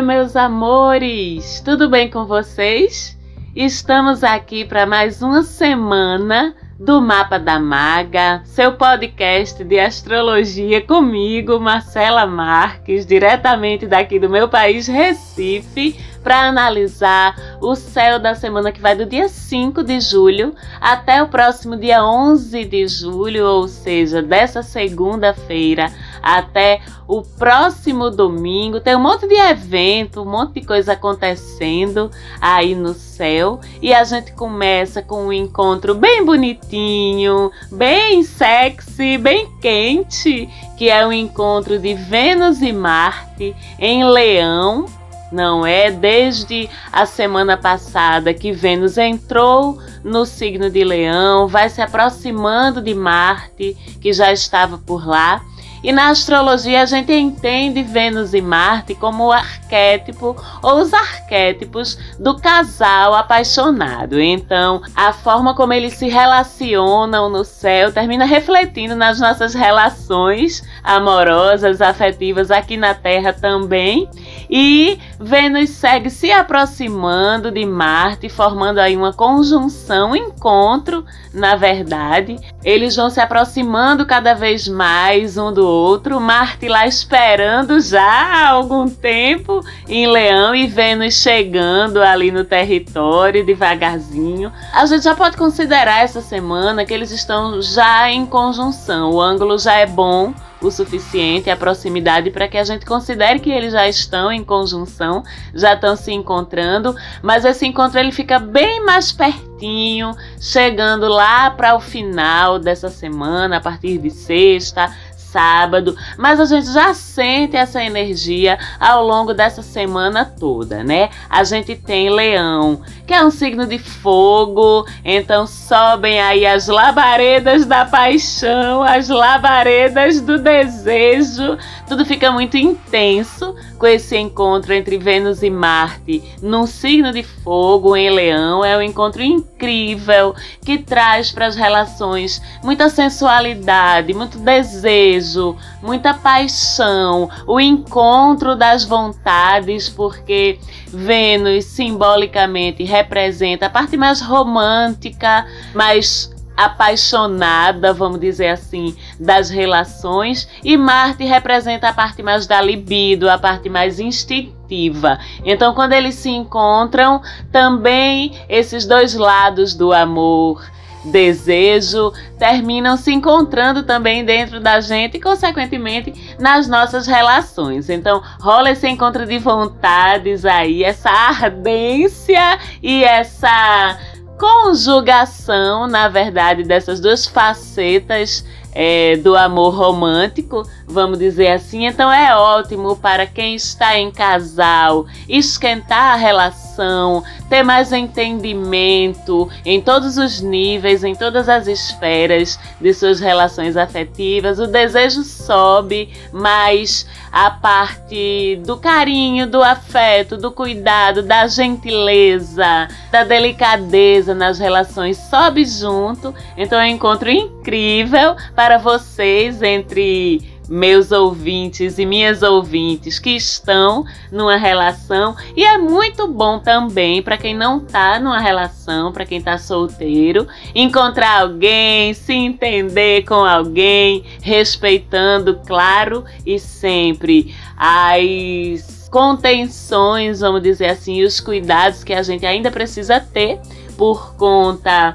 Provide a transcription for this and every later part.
Oi, meus amores! Tudo bem com vocês? Estamos aqui para mais uma semana do Mapa da Maga, seu podcast de astrologia comigo, Marcela Marques, diretamente daqui do meu país, Recife, para analisar o céu da semana que vai do dia 5 de julho até o próximo dia 11 de julho, ou seja, dessa segunda-feira até o próximo domingo. Tem um monte de evento, um monte de coisa acontecendo aí no céu. E a gente começa com um encontro bem bonitinho, bem sexy, bem quente, que é o encontro de Vênus e Marte em Leão. Não é desde a semana passada que Vênus entrou no signo de Leão, vai se aproximando de Marte, que já estava por lá, e na astrologia a gente entende Vênus e Marte como o arquétipo ou os arquétipos do casal apaixonado. Então, a forma como eles se relacionam no céu termina refletindo nas nossas relações amorosas, afetivas aqui na Terra também. E Vênus segue se aproximando de Marte, formando aí uma conjunção, um encontro, na verdade. Eles vão se aproximando cada vez mais um do outro. Marte lá esperando já há algum tempo em Leão e Vênus chegando ali no território devagarzinho. A gente já pode considerar essa semana que eles estão já em conjunção. O ângulo já é bom o suficiente, a proximidade para que a gente considere que eles já estão em conjunção, já estão se encontrando, mas esse encontro ele fica bem mais pertinho, chegando lá para o final dessa semana, a partir de sexta, sábado, mas a gente já sente essa energia ao longo dessa semana toda, né? A gente tem Leão, que é um signo de fogo, então sobem aí as labaredas da paixão, as labaredas do desejo, tudo fica muito intenso com esse encontro entre Vênus e Marte num signo de fogo em Leão. É um encontro incrível que traz para as relações muita sensualidade, muito desejo, muita paixão, o encontro das vontades, porque Vênus simbolicamente representa a parte mais romântica, mais apaixonada, vamos dizer assim, das relações, e Marte representa a parte mais da libido, a parte mais instintiva. Então, quando eles se encontram, também esses dois lados do amor, desejo, terminam se encontrando também dentro da gente e, consequentemente, nas nossas relações. Então, rola esse encontro de vontades aí, essa ardência e essa conjugação, na verdade, dessas duas facetas é, do amor romântico, vamos dizer assim. Então é ótimo para quem está em casal esquentar a relação, ter mais entendimento em todos os níveis, em todas as esferas de suas relações afetivas. O desejo sobe, mas a parte do carinho, do afeto, do cuidado, da gentileza, da delicadeza nas relações sobe junto. Então é um encontro incrível para vocês entre meus ouvintes e minhas ouvintes que estão numa relação. E é muito bom também para quem não está numa relação, para quem está solteiro, encontrar alguém, se entender com alguém, respeitando, claro, e sempre as contenções, vamos dizer assim, os cuidados que a gente ainda precisa ter por conta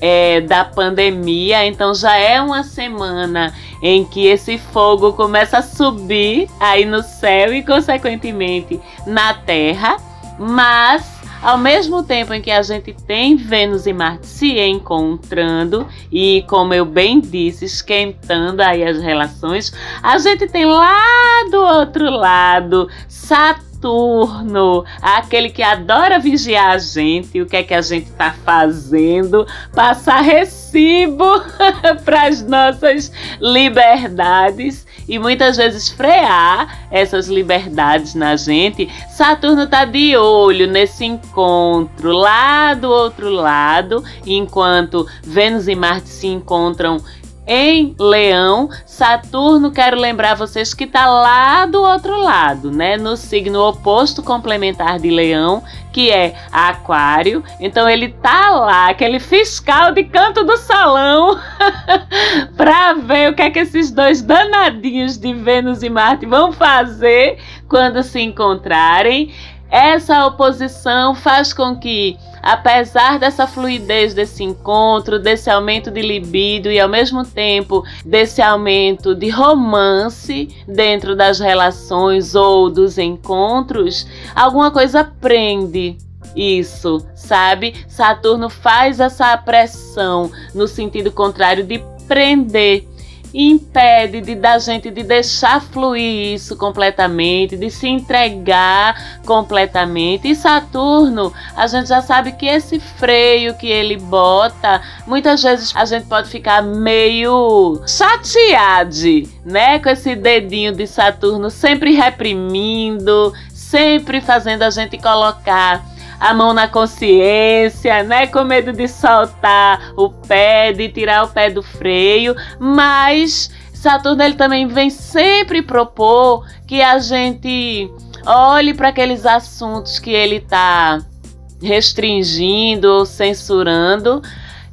é, da pandemia, então já é uma semana em que esse fogo começa a subir aí no céu e, consequentemente, na Terra, mas ao mesmo tempo em que a gente tem Vênus e Marte se encontrando e, como eu bem disse, esquentando aí as relações, a gente tem lá do outro lado Saturno Saturno, aquele que adora vigiar a gente, o que é que a gente está fazendo, passar recibo para as nossas liberdades e muitas vezes frear essas liberdades na gente. Saturno está de olho nesse encontro lá do outro lado, enquanto Vênus e Marte se encontram em Leão. Saturno, quero lembrar vocês que está lá do outro lado, né? No signo oposto complementar de Leão, que é Aquário. Então ele tá lá, aquele fiscal de canto do salão, para ver o que é que esses dois danadinhos de Vênus e Marte vão fazer quando se encontrarem. Essa oposição faz com que apesar dessa fluidez desse encontro, desse aumento de libido e ao mesmo tempo desse aumento de romance dentro das relações ou dos encontros, alguma coisa prende isso, sabe? Saturno faz essa pressão no sentido contrário de prender impede de da gente de deixar fluir isso completamente, de se entregar completamente. E Saturno, a gente já sabe que esse freio que ele bota, muitas vezes a gente pode ficar meio chateado, né, com esse dedinho de Saturno sempre reprimindo, sempre fazendo a gente colocar a mão na consciência, né? Com medo de soltar o pé, de tirar o pé do freio, mas Saturno ele também vem sempre propor que a gente olhe para aqueles assuntos que ele está restringindo ou censurando,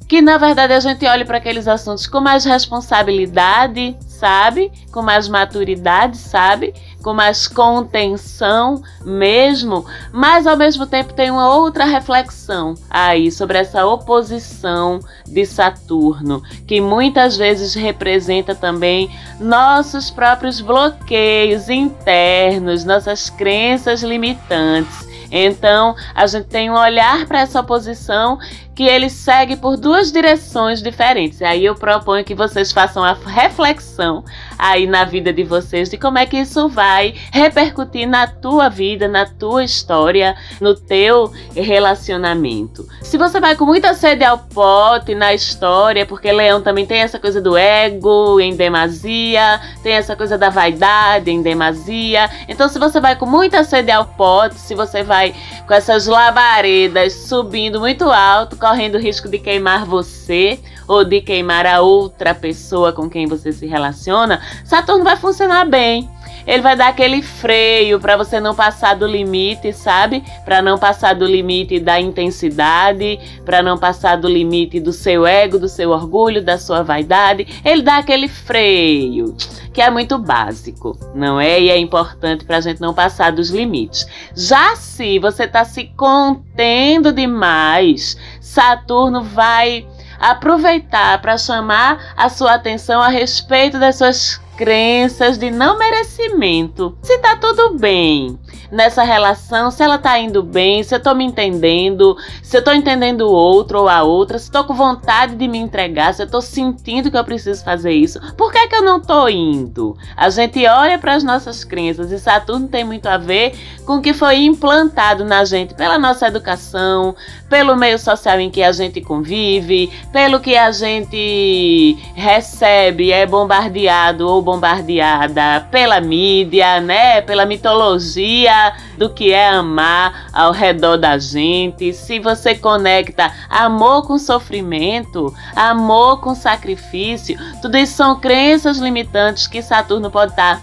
que na verdade a gente olhe para aqueles assuntos com mais responsabilidade, sabe? Com mais maturidade, sabe? Com mais contenção mesmo, mas ao mesmo tempo tem uma outra reflexão aí sobre essa oposição de Saturno, que muitas vezes representa também nossos próprios bloqueios internos, nossas crenças limitantes. Então, a gente tem um olhar para essa oposição que ele segue por duas direções diferentes. Aí eu proponho que vocês façam a reflexão aí na vida de vocês de como é que isso vai repercutir na tua vida, na tua história, no teu relacionamento. Se você vai com muita sede ao pote na história, porque Leão também tem essa coisa do ego em demasia, tem essa coisa da vaidade em demasia. Então, se você vai com muita sede ao pote, se você vai com essas labaredas subindo muito alto, correndo o risco de queimar você ou de queimar a outra pessoa com quem você se relaciona, Saturno vai funcionar bem. Ele vai dar aquele freio para você não passar do limite, sabe? Para não passar do limite da intensidade, para não passar do limite do seu ego, do seu orgulho, da sua vaidade. Ele dá aquele freio, que é muito básico, não é? E é importante para a gente não passar dos limites. Já se você está se contendo demais, Saturno vai aproveitar para chamar a sua atenção a respeito das suas crenças de não merecimento. Se tá tudo bem nessa relação, se ela tá indo bem, se eu tô me entendendo, se eu tô entendendo o outro ou a outra, se tô com vontade de me entregar, se eu tô sentindo que eu preciso fazer isso, por que que eu não tô indo? A gente olha para as nossas crenças e Saturno tem muito a ver com o que foi implantado na gente pela nossa educação, pelo meio social em que a gente convive, pelo que a gente recebe, é bombardeado ou bombardeada pela mídia, né? Pela mitologia do que é amar ao redor da gente. Se você conecta amor com sofrimento, amor com sacrifício, tudo isso são crenças limitantes que Saturno pode estar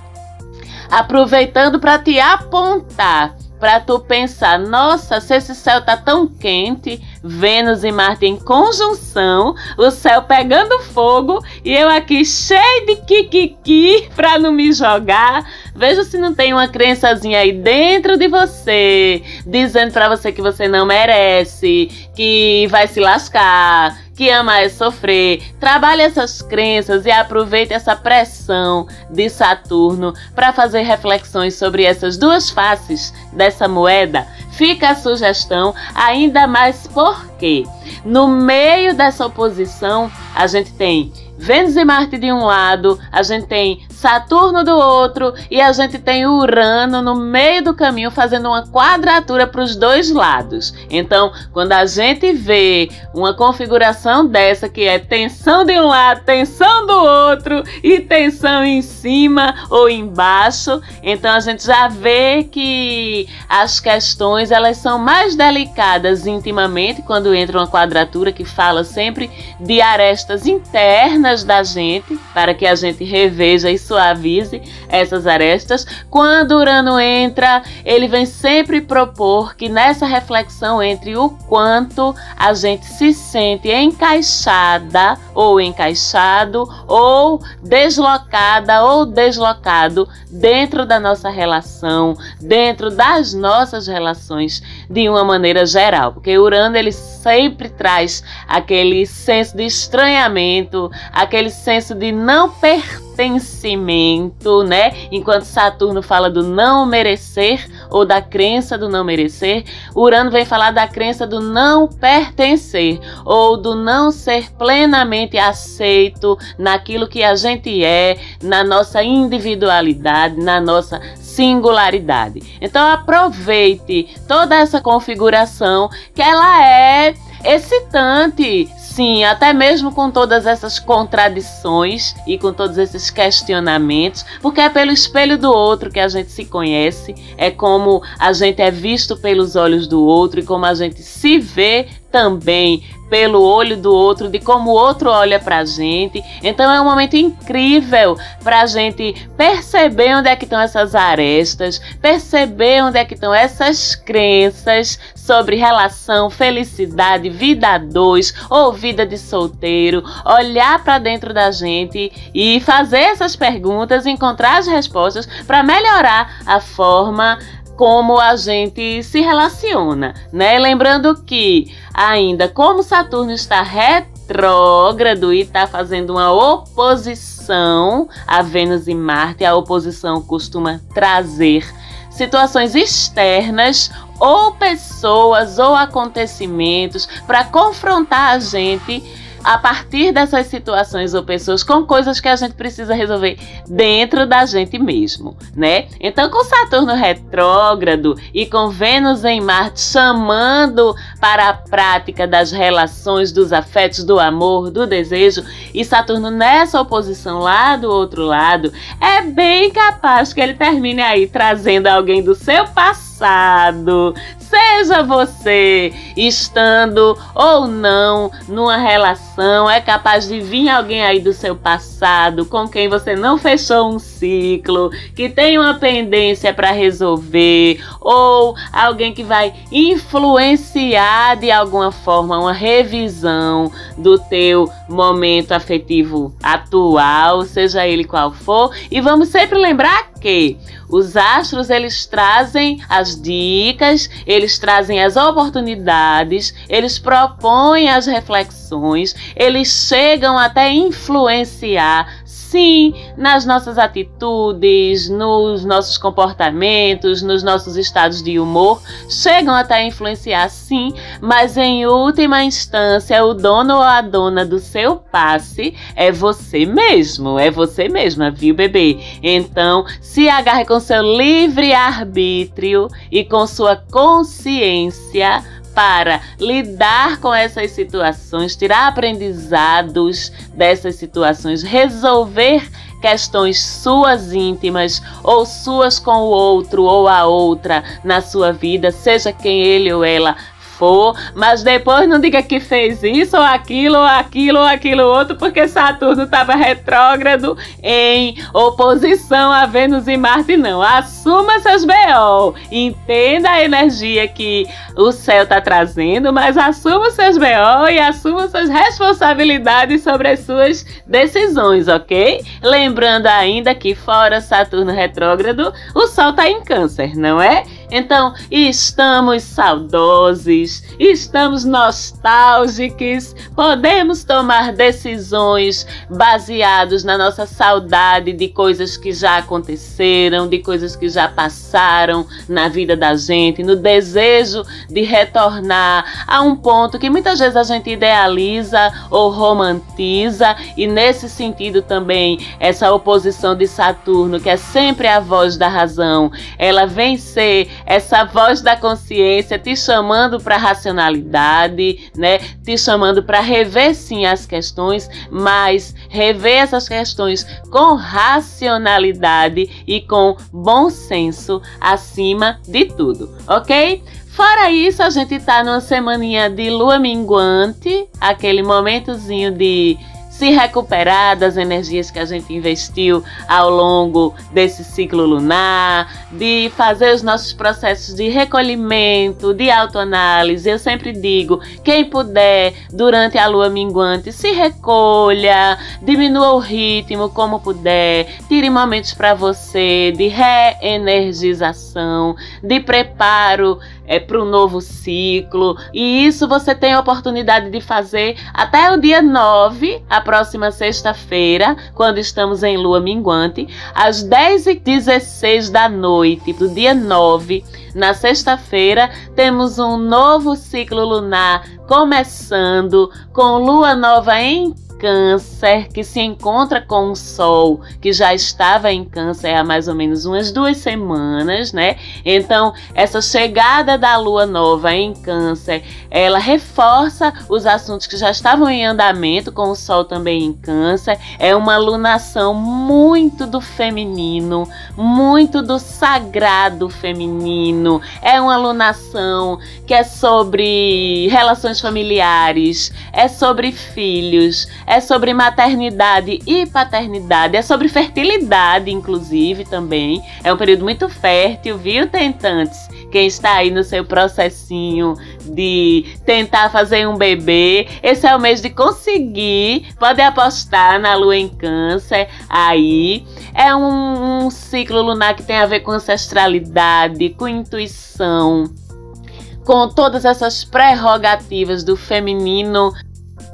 aproveitando para te apontar para tu pensar, nossa, se esse céu tá tão quente, Vênus e Marte em conjunção, o céu pegando fogo e eu aqui cheio de kikiki para não me jogar. Veja se não tem uma crençazinha aí dentro de você, dizendo para você que você não merece, que vai se lascar, que ama é sofrer. Trabalhe essas crenças e aproveite essa pressão de Saturno para fazer reflexões sobre essas duas faces dessa moeda. Fica a sugestão, ainda mais porque no meio dessa oposição a gente tem Vênus e Marte de um lado, a gente tem Saturno do outro e a gente tem Urano no meio do caminho fazendo uma quadratura para os dois lados. Então, quando a gente vê uma configuração dessa que é tensão de um lado, tensão do outro e tensão em cima ou embaixo, então a gente já vê que as questões elas são mais delicadas intimamente quando entra uma quadratura que fala sempre de arestas internas da gente para que a gente reveja e suavize essas arestas. Quando Urano entra, ele vem sempre propor que nessa reflexão entre o quanto a gente se sente encaixada ou encaixado ou deslocada ou deslocado dentro da nossa relação, dentro das nossas relações de uma maneira geral, porque Urano ele sempre traz aquele senso de estranhamento, aquele senso de não pertencimento, né? Enquanto Saturno fala do não merecer ou da crença do não merecer, Urano vem falar da crença do não pertencer ou do não ser plenamente aceito naquilo que a gente é, na nossa individualidade, na nossa singularidade. Então aproveite toda essa configuração que ela é excitante, sim, até mesmo com todas essas contradições e com todos esses questionamentos, porque é pelo espelho do outro que a gente se conhece, é como a gente é visto pelos olhos do outro e como a gente se vê também pelo olho do outro, de como o outro olha para a gente. Então é um momento incrível para a gente perceber onde é que estão essas arestas, perceber onde é que estão essas crenças sobre relação, felicidade, vida a dois ou vida de solteiro, olhar para dentro da gente e fazer essas perguntas, encontrar as respostas para melhorar a forma como a gente se relaciona, né? Lembrando que ainda como Saturno está retrógrado e está fazendo uma oposição a Vênus e Marte, a oposição costuma trazer situações externas ou pessoas ou acontecimentos para confrontar a gente a partir dessas situações ou pessoas com coisas que a gente precisa resolver dentro da gente mesmo, né? Então, com Saturno retrógrado e com Vênus em Marte chamando para a prática das relações, dos afetos, do amor, do desejo, e Saturno nessa oposição lá do outro lado, é bem capaz que ele termine aí trazendo alguém do seu passado, Seja você estando ou não numa relação, é capaz de vir alguém aí do seu passado com quem você não fechou um ciclo, que tem uma pendência para resolver, ou alguém que vai influenciar de alguma forma uma revisão do teu momento afetivo atual, seja ele qual for. E vamos sempre lembrar que os astros eles trazem as dicas, eles trazem as oportunidades, eles propõem as reflexões, eles chegam até influenciar sim nas nossas atitudes, nos nossos comportamentos, nos nossos estados de humor, chegam até a influenciar sim, mas em última instância, o dono ou a dona do seu passe é você mesmo, é você mesma, viu, bebê? Então, se agarre com seu livre arbítrio e com sua consciência para lidar com essas situações, tirar aprendizados dessas situações, resolver questões suas íntimas ou suas com o outro ou a outra na sua vida, seja quem ele ou ela for, mas depois não diga que fez isso ou aquilo ou aquilo ou aquilo outro, porque Saturno estava retrógrado em oposição a Vênus e Marte, não. Assuma seus BO, entenda a energia que o céu está trazendo, mas assuma seus BO e assuma suas responsabilidades sobre as suas decisões, ok? Lembrando ainda que fora Saturno retrógrado, o Sol está em Câncer, não é? Então, estamos saudosos, estamos nostálgicos, podemos tomar decisões baseados na nossa saudade de coisas que já aconteceram, de coisas que já passaram na vida da gente, no desejo de retornar a um ponto que muitas vezes a gente idealiza ou romantiza, e nesse sentido também essa oposição de Saturno, que é sempre a voz da razão, ela vem ser essa voz da consciência te chamando para racionalidade, né? Te chamando para rever sim as questões, mas rever essas questões com racionalidade e com bom senso acima de tudo, ok? Fora isso, a gente tá numa semaninha de lua minguante, aquele momentozinho de se recuperar das energias que a gente investiu ao longo desse ciclo lunar, de fazer os nossos processos de recolhimento, de autoanálise. Eu sempre digo: quem puder, durante a lua minguante, se recolha, diminua o ritmo como puder, tire momentos para você de reenergização, de preparo é, para o novo ciclo. E isso você tem a oportunidade de fazer até o dia 9, a próxima sexta-feira, quando estamos em lua minguante, às 10h16 da noite do dia 9. Na sexta-feira, temos um novo ciclo lunar começando com lua nova em Câncer, que se encontra com o Sol, que já estava em Câncer há mais ou menos umas duas semanas, né? Então, essa chegada da Lua Nova em Câncer, ela reforça os assuntos que já estavam em andamento, com o Sol também em Câncer. É uma lunação muito do feminino, muito do sagrado feminino. É uma lunação que é sobre relações familiares, é sobre filhos, é sobre maternidade e paternidade, é sobre fertilidade, inclusive, também. É um período muito fértil, viu, tentantes? Quem está aí no seu processinho de tentar fazer um bebê, esse é o mês de conseguir. Pode apostar na lua em câncer aí. É um, um ciclo lunar que tem a ver com ancestralidade, com intuição com todas essas prerrogativas do feminino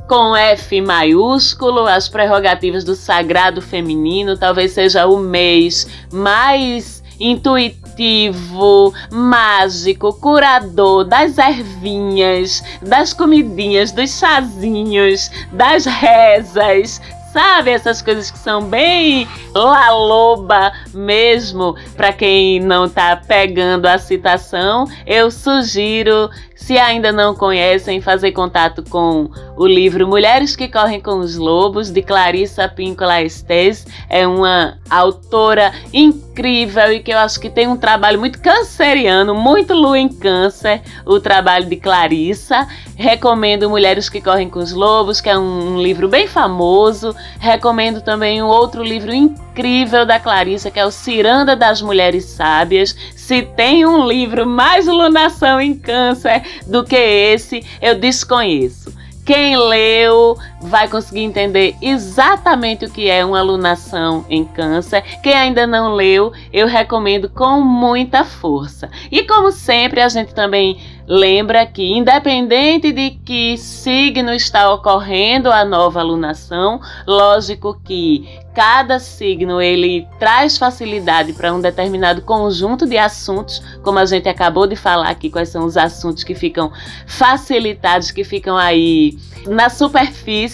com F maiúsculo, as prerrogativas do sagrado feminino, talvez seja o mês mais intuitivo, mágico, curador das ervinhas, das comidinhas, dos chazinhos, das rezas, sabe? Essas coisas que são bem la loba mesmo. Para quem não tá pegando a citação, eu sugiro se ainda não conhecem, fazer contato com o livro Mulheres que Correm com os Lobos, de Clarissa Píncola Estes. É uma autora incrível e que eu acho que tem um trabalho muito canceriano, muito lua em câncer, o trabalho de Clarissa. Recomendo Mulheres que Correm com os Lobos, que é um, um livro bem famoso. Recomendo também um outro livro incrível da Clarissa, que é o Ciranda das Mulheres Sábias. Se tem um livro mais lunação em câncer do que esse, eu desconheço. Quem leu vai conseguir entender exatamente o que é uma alunação em câncer. Quem ainda não leu, eu recomendo com muita força. E como sempre, a gente também lembra que, independente de que signo está ocorrendo a nova alunação, lógico que cada signo ele traz facilidade para um determinado conjunto de assuntos, como a gente acabou de falar aqui, quais são os assuntos que ficam facilitados, que ficam aí na superfície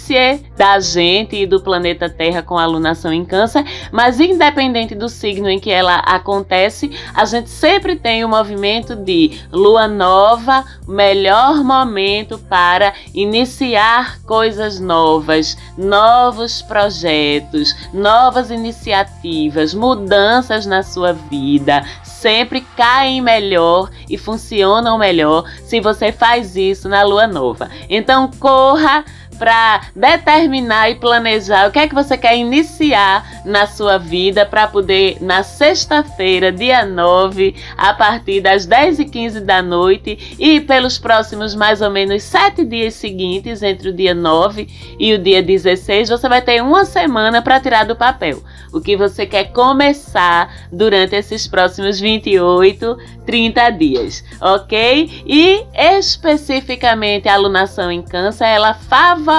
da gente e do planeta Terra com a alunação em Câncer, mas independente do signo em que ela acontece, a gente sempre tem o movimento de lua nova, melhor momento para iniciar coisas novas, novos projetos, novas iniciativas, mudanças na sua vida, sempre caem melhor e funcionam melhor se você faz isso na lua nova. Então corra para determinar e planejar o que é que você quer iniciar na sua vida para poder, na sexta-feira, dia 9, a partir das 10h15 da noite e pelos próximos mais ou menos sete dias seguintes, entre o dia 9 e o dia 16, você vai ter uma semana para tirar do papel o que você quer começar durante esses próximos 28, 30 dias, ok? E especificamente a alunação em câncer, ela favorece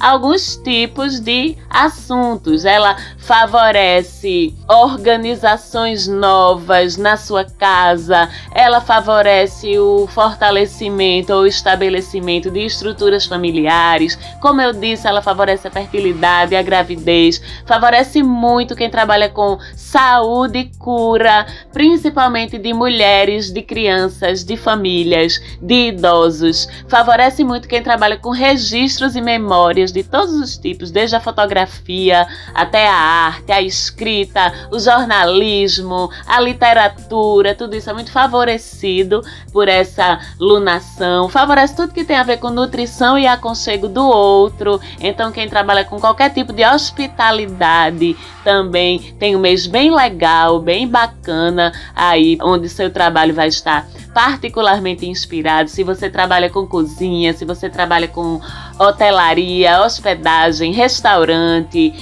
alguns tipos de assuntos. Ela favorece organizações novas na sua casa, ela favorece o fortalecimento ou estabelecimento de estruturas familiares. Como eu disse, ela favorece a fertilidade, a gravidez, favorece muito quem trabalha com saúde e cura, principalmente de mulheres, de crianças, de famílias, de idosos. Favorece muito quem trabalha com registros e memórias de todos os tipos, desde a fotografia até a arte, a escrita, o jornalismo, a literatura, tudo isso é muito favorecido por essa lunação. Favorece tudo que tem a ver com nutrição e aconchego do outro. Então, quem trabalha com qualquer tipo de hospitalidade também tem um mês bem legal, bem bacana aí, onde seu trabalho vai estar particularmente inspirado. Se você trabalha com cozinha, se você trabalha com hotelaria, hospedagem, restaurante,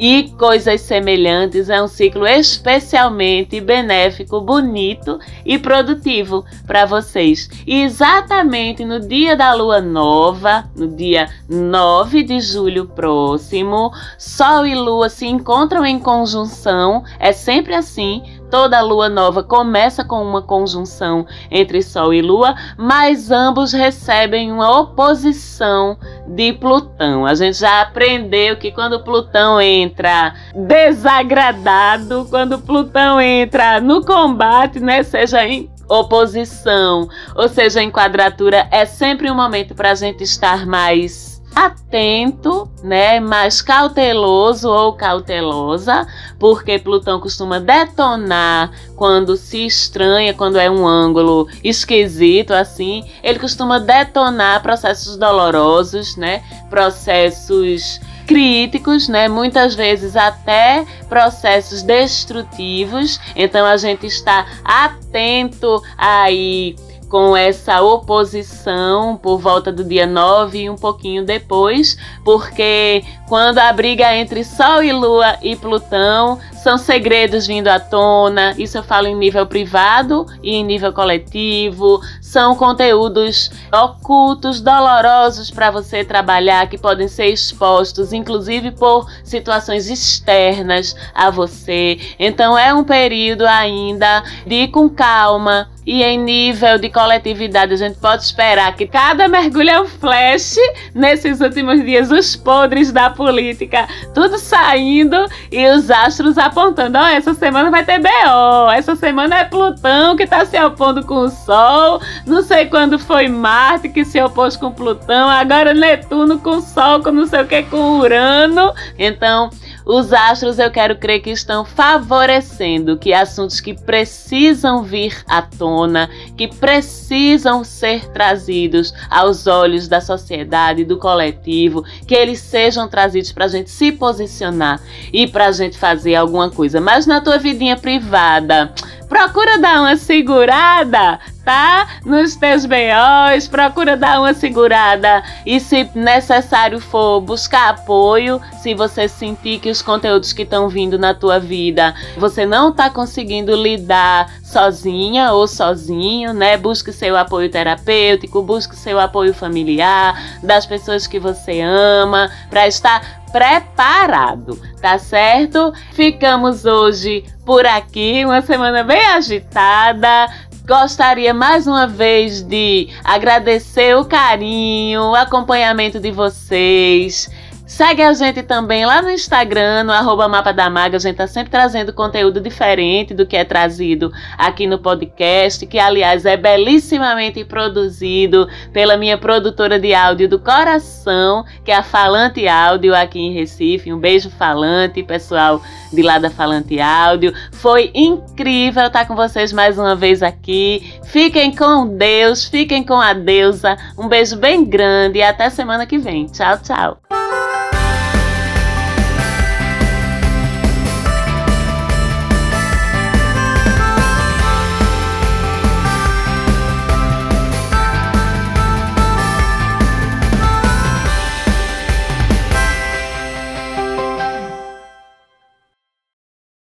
e coisas semelhantes é um ciclo especialmente benéfico, bonito e produtivo para vocês. E exatamente no dia da lua nova, no dia 9 de julho próximo, Sol e Lua se encontram em conjunção, é sempre assim Toda lua nova começa com uma conjunção entre Sol e Lua, mas ambos recebem uma oposição de Plutão. A gente já aprendeu que quando Plutão entra desagradado, quando Plutão entra no combate, né, seja em oposição, ou seja, em quadratura, é sempre um momento para a gente estar mais atento, né, mais cauteloso ou cautelosa, porque Plutão costuma detonar quando se estranha, quando é um ângulo esquisito assim, ele costuma detonar processos dolorosos, né, processos críticos, né? Muitas vezes até processos destrutivos. Então a gente está atento aí com essa oposição por volta do dia 9 e um pouquinho depois, porque quando a briga entre Sol e Lua e Plutão são segredos vindo à tona, isso eu falo em nível privado e em nível coletivo, são conteúdos ocultos, dolorosos para você trabalhar, que podem ser expostos, inclusive por situações externas a você. Então é um período ainda de ir com calma, e em nível de coletividade, a gente pode esperar que cada mergulho é um flash nesses últimos dias, os podres da política, tudo saindo e os astros apontando: ó, oh, essa semana vai ter BO, essa semana é Plutão que está se opondo com o Sol, não sei quando foi Marte que se opôs com Plutão, agora Netuno com Sol, com não sei o que, com Urano. Então, os astros eu quero crer que estão favorecendo que assuntos que precisam vir à tona, que precisam ser trazidos aos olhos da sociedade, do coletivo, que eles sejam trazidos para a gente se posicionar e para a gente fazer alguma coisa. Mas na tua vidinha privada, procura dar uma segurada, tá? Nos teus BOs, procura dar uma segurada e se necessário for buscar apoio, se você sentir que os conteúdos que estão vindo na tua vida, você não tá conseguindo lidar sozinha ou sozinho, né? Busque seu apoio terapêutico, busque seu apoio familiar, das pessoas que você ama, para estar preparado, tá certo? Ficamos hoje por aqui, uma semana bem agitada. Gostaria mais uma vez de agradecer o carinho, o acompanhamento de vocês. Segue a gente também lá no Instagram, no arroba Mapa da Maga. A gente tá sempre trazendo conteúdo diferente do que é trazido aqui no podcast, que aliás é belíssimamente produzido pela minha produtora de áudio do coração, que é a Falante Áudio aqui em Recife. Um beijo, Falante, pessoal de lá da Falante Áudio. Foi incrível estar com vocês mais uma vez aqui. Fiquem com Deus, fiquem com a deusa. Um beijo bem grande e até semana que vem. Tchau, tchau.